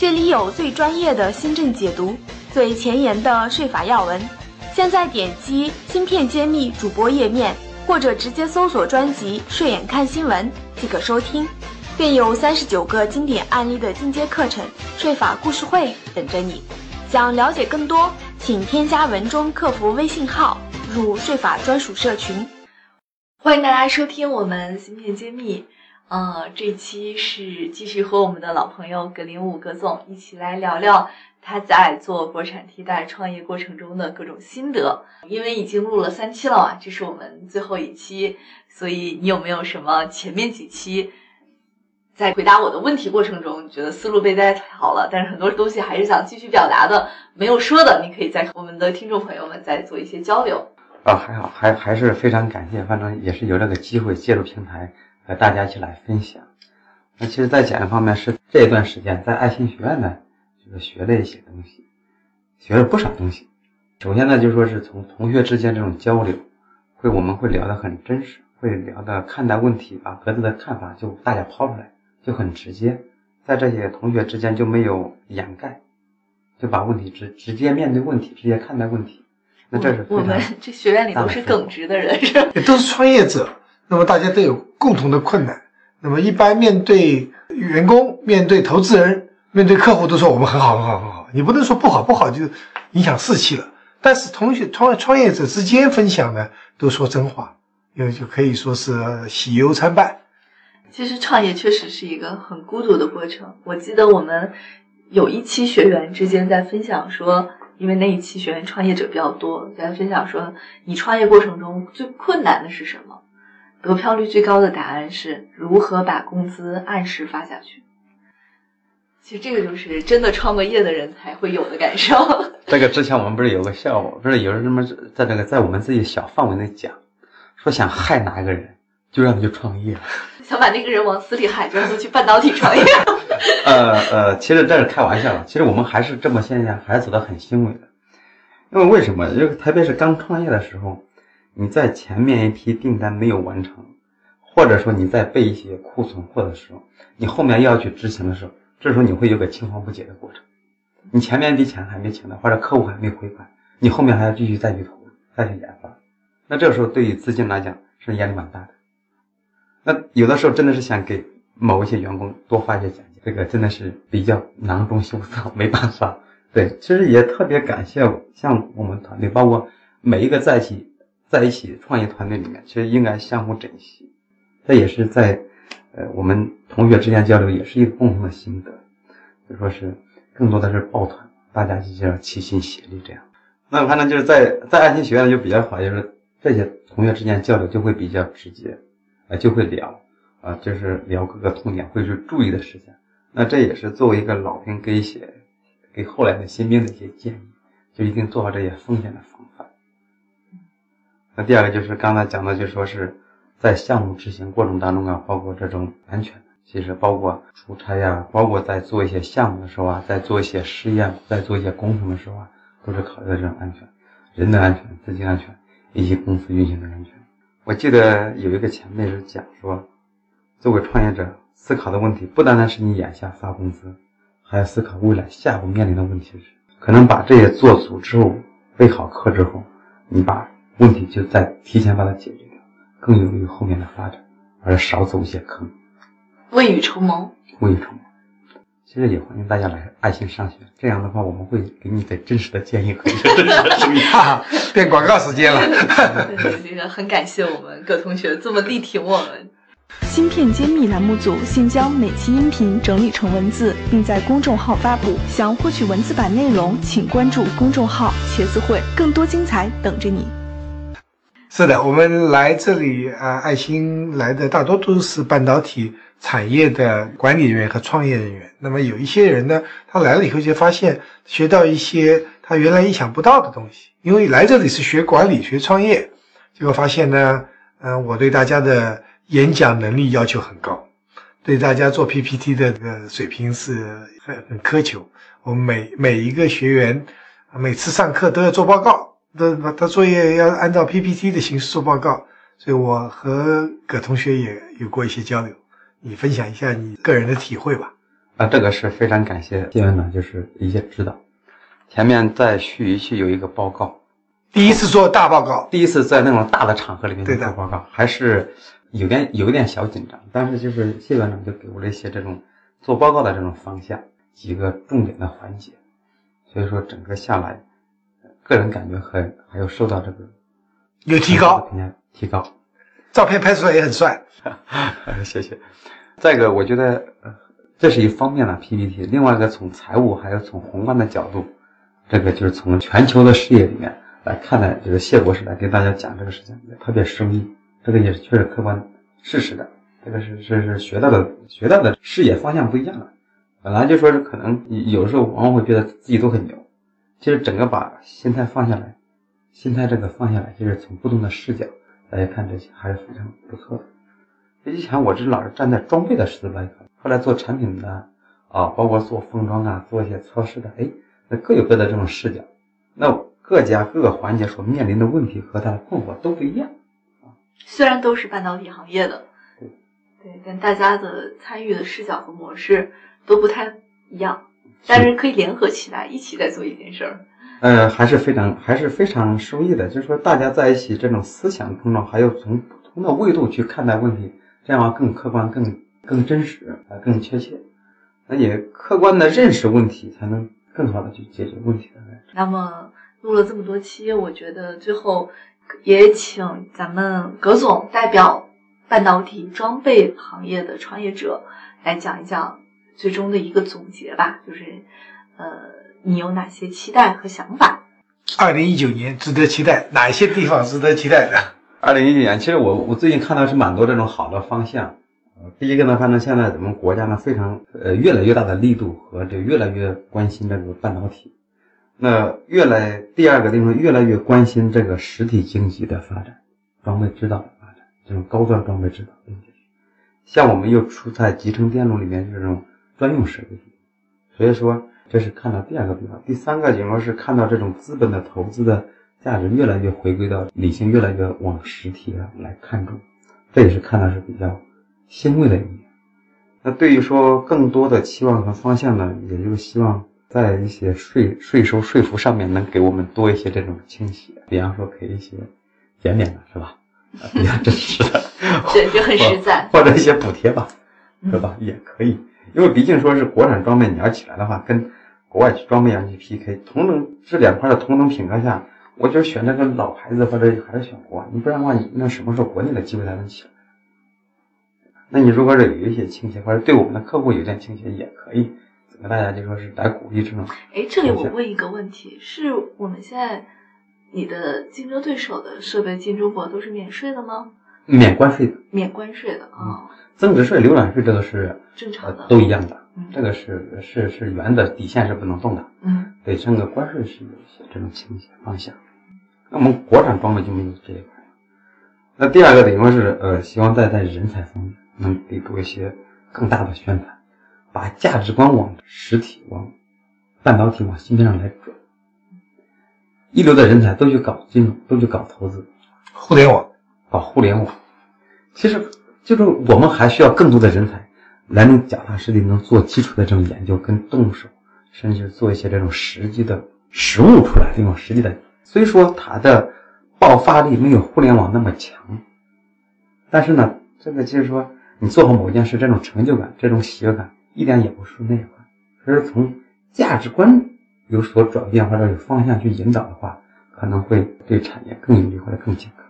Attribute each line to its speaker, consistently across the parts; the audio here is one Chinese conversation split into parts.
Speaker 1: 这里有最专业的新政解读，最前沿的税法要闻。现在点击“芯片揭秘”主播页面，或者直接搜索专辑“税眼看新闻”即可收听，便有三十九个经典案例的进阶课程税法故事会等着你。想了解更多，请添加文中客服微信号入税法专属社群。
Speaker 2: 欢迎大家收听我们芯片揭秘。呃，这期是继续和我们的老朋友葛林武葛总一起来聊聊他在做国产替代创业过程中的各种心得。因为已经录了三期了嘛，这是我们最后一期，所以你有没有什么前面几期在回答我的问题过程中，你觉得思路被带跑了，但是很多东西还是想继续表达的，没有说的，你可以在我们的听众朋友们再做一些交流。
Speaker 3: 啊，还好，还还是非常感谢，反正也是有这个机会借助平台。和大家一起来分享。那其实，在讲方面是这一段时间在爱心学院呢，就是学了一些东西，学了不少东西。首先呢，就说是从同学之间这种交流，会我们会聊得很真实，会聊的看待问题，把各自的看法就大家抛出来，就很直接，在这些同学之间就没有掩盖，就把问题直直接面对问题，直接看待问题。那这是
Speaker 2: 我们这学院里都是耿直的人，是吧？
Speaker 4: 都是创业者。那么大家都有共同的困难，那么一般面对员工、面对投资人、面对客户，都说我们很好、很好、很好。你不能说不好，不好就影响士气了。但是同学创创业者之间分享呢，都说真话，因为就可以说是喜忧参半。
Speaker 2: 其实创业确实是一个很孤独的过程。我记得我们有一期学员之间在分享说，因为那一期学员创业者比较多，在分享说，你创业过程中最困难的是什么？得票率最高的答案是如何把工资按时发下去。其实这个就是真的创过业的人才会有的感受。
Speaker 3: 这个之前我们不是有个笑话，不是有人这么在那个在我们自己小范围内讲，说想害哪一个人，就让他去创业，
Speaker 2: 想把那个人往死里害，就让他去半导体创业。
Speaker 3: 呃呃，其实这是开玩笑，其实我们还是这么现象，还是走得很欣慰的。因为为什么？因为特别是刚创业的时候。你在前面一批订单没有完成，或者说你在备一些库存货的时候，你后面要去执行的时候，这时候你会有个青黄不接的过程。你前面一笔钱还没请到，或者客户还没回款，你后面还要继续再去投、再去研发。那这个时候对于资金来讲是压力蛮大的。那有的时候真的是想给某一些员工多发一些奖金，这个真的是比较囊中羞涩，没办法。对，其实也特别感谢像我们团队，包括每一个在一起。在一起创业团队里面，其实应该相互珍惜。这也是在，呃，我们同学之间交流，也是一个共同的心得。就说是更多的是抱团，大家就要齐心协力这样。那反正就是在在爱心学院就比较好，就是这些同学之间交流就会比较直接，啊，就会聊，啊，就是聊各个痛点，会去注意的事情。那这也是作为一个老兵给一些给后来的新兵的一些建议，就一定做好这些风险的防。第二个就是刚才讲的，就说是在项目执行过程当中啊，包括这种安全，其实包括出差呀，包括在做一些项目的时候啊，在做一些试验，在做一些工程的时候啊，都是考虑这种安全，人的安全、资金安全以及公司运行的安全。我记得有一个前辈是讲说，作为创业者思考的问题，不单单是你眼下发工资，还要思考未来下一步面临的问题是，可能把这些做足之后，备好课之后，你把。问题就在提前把它解决掉，更有利于后面的发展，而少走一些坑。
Speaker 2: 未雨绸缪，
Speaker 3: 未雨绸缪。其实也欢迎大家来爱心上学，这样的话我们会给你的真实的建议和真实的指引。
Speaker 4: 变广告时间了。
Speaker 2: 这个很感谢我们葛同学这么力挺我们。
Speaker 1: 芯片揭秘栏目组现将每期音频整理成文字，并在公众号发布。想获取文字版内容，请关注公众号“茄子会”，更多精彩等着你。
Speaker 4: 是的，我们来这里啊，爱心来的大多都是半导体产业的管理人员和创业人员。那么有一些人呢，他来了以后就发现学到一些他原来意想不到的东西，因为来这里是学管理、学创业，结果发现呢，嗯、我对大家的演讲能力要求很高，对大家做 PPT 的这个水平是很很苛求。我们每每一个学员每次上课都要做报告，都把他作业要按照 PPT 的形式做报告。所以我和葛同学也有过一些交流，你分享一下你个人的体会吧。
Speaker 3: 啊，这个是非常感谢谢院长，就是一些指导。前面在盱眙区有一个报告，
Speaker 4: 第一次做大报告，
Speaker 3: 第一次在那种大的场合里面做报告，还是有点有一点小紧张，但是就是谢院长就给我了一些这种做报告的这种方向，几个重点的环节，所以说整个下来，个人感觉很还有受到这个
Speaker 4: 有提高，
Speaker 3: 评价提高，
Speaker 4: 照片拍出来也很帅。
Speaker 3: 谢谢。再一个，我觉得呃这是一方面的 PPT，另外一个从财务还有从宏观的角度，这个就是从全球的视野里面来看待，就是谢博士来给大家讲这个事情，也特别生硬，这个也是确实客观事实的，这个是是是学到的学到的视野方向不一样了。本来就说是可能有时候往往会觉得自己都很牛，其实整个把心态放下来，心态这个放下来，就是从不同的视角大家看这些还是非常不错的。以前我是老是站在装备的视角来看，后来做产品的啊，包括做封装啊，做一些测试的，哎，那各有各的这种视角，那各家各个环节所面临的问题和他的困惑都不一样。
Speaker 2: 虽然都是半导体行业的，
Speaker 3: 对
Speaker 2: 对，但大家的参与的视角和模式都不太一样，但是可以联合起来，一起在做一件事儿。
Speaker 3: 呃，还是非常还是非常受益的，就是说大家在一起这种思想碰撞，还有从不同的维度去看待问题，这样更客观、更更真实啊、更确切，那也客观的认识问题，才能更好的去解决问题的。
Speaker 2: 那么录了这么多期，我觉得最后也请咱们葛总代表半导体装备行业的创业者来讲一讲最终的一个总结吧，就是呃，你有哪些期待和想法？
Speaker 4: 二零一九年值得期待，哪一些地方值得期待的？
Speaker 3: 二零一九年，其实我我最近看到是蛮多这种好的方向。呃，第一个呢，反正现在咱们国家呢非常呃越来越大的力度和这越来越关心这个半导体。那越来第二个地方越来越关心这个实体经济的发展，装备制造的发展，这种高端装备制造。像我们又处在集成电路里面这种专用设备，所以说这是看到第二个地方。第三个情况是看到这种资本的投资的价值越来越回归到理性，越来越往实体啊来看重，这也是看到是比较欣慰的一面。那对于说更多的期望和方向呢，也就是希望在一些税税收税负上面能给我们多一些这种倾斜，比方说给一些减免的是吧？啊比较真实的，
Speaker 2: 对，就很实在。
Speaker 3: 或者一些补贴吧，是吧？也可以，因为毕竟说是国产装备，你要起来的话，跟国外装备要去 PK，同等这两块的同等品格下，我就选这个老牌子或者还是选国外，你不然的话，你那什么时候国内的机会才能起来？那你如果是有一些倾斜，或者对我们的客户有点倾斜，也可以，整个大家就说是来鼓励这种。
Speaker 2: 哎，这里我问一个问题：是我们现在你的竞争对手的设备进中国都是免税的吗？
Speaker 3: 免关税的，
Speaker 2: 免关税的啊、
Speaker 3: 增值税、浏览税这个是
Speaker 2: 正常的
Speaker 3: 呃都一样的，
Speaker 2: 嗯
Speaker 3: 这个是是是原则底线是不能动的。
Speaker 2: 嗯
Speaker 3: 对整个关税是有一些这种倾斜方向。那我们国产装备就没有这一块。那第二个等于说是呃，希望在在人才方面能给多一些更大的宣传，把价值观往实体、往半导体、往芯片上来转。一流的人才都去搞金融，都去搞投资，
Speaker 4: 互联网，
Speaker 3: 搞互联网。其实就是我们还需要更多的人才来能脚踏实地，能做基础的这种研究跟动手，甚至做一些这种实际的实物出来，这种实际的。虽说它的爆发力没有互联网那么强，但是呢，这个就是说你做好某件事，这种成就感、这种喜悦感一点也不输那一块。所以说从价值观有所转变或者有方向去引导的话，可能会对产业更有利或者更健康。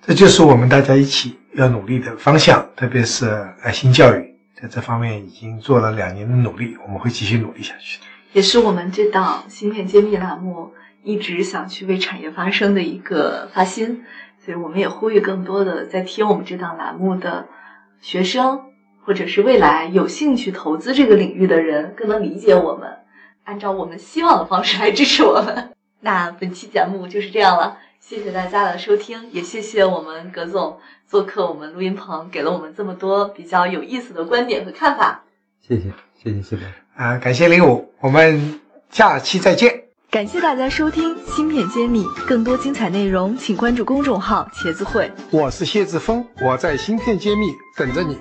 Speaker 4: 这就是我们大家一起要努力的方向，特别是爱心教育在这方面已经做了两年的努力，我们会继续努力下去的。
Speaker 2: 也是我们这档芯片揭秘栏目一直想去为产业发声的一个发心。所以我们也呼吁更多的在听我们这档栏目的学生，或者是未来有兴趣投资这个领域的人，更能理解我们，按照我们希望的方式来支持我们。那本期节目就是这样了，谢谢大家的收听，也谢谢我们葛总做客我们录音棚，给了我们这么多比较有意思的观点和看法。
Speaker 3: 谢谢，谢谢谢博士。
Speaker 4: 啊，感谢零五，我们下期再见。
Speaker 2: 感谢大家收听《芯片揭秘》，更多精彩内容请关注公众号“茄子会”。
Speaker 4: 我是谢志峰，我在芯片揭秘等着你。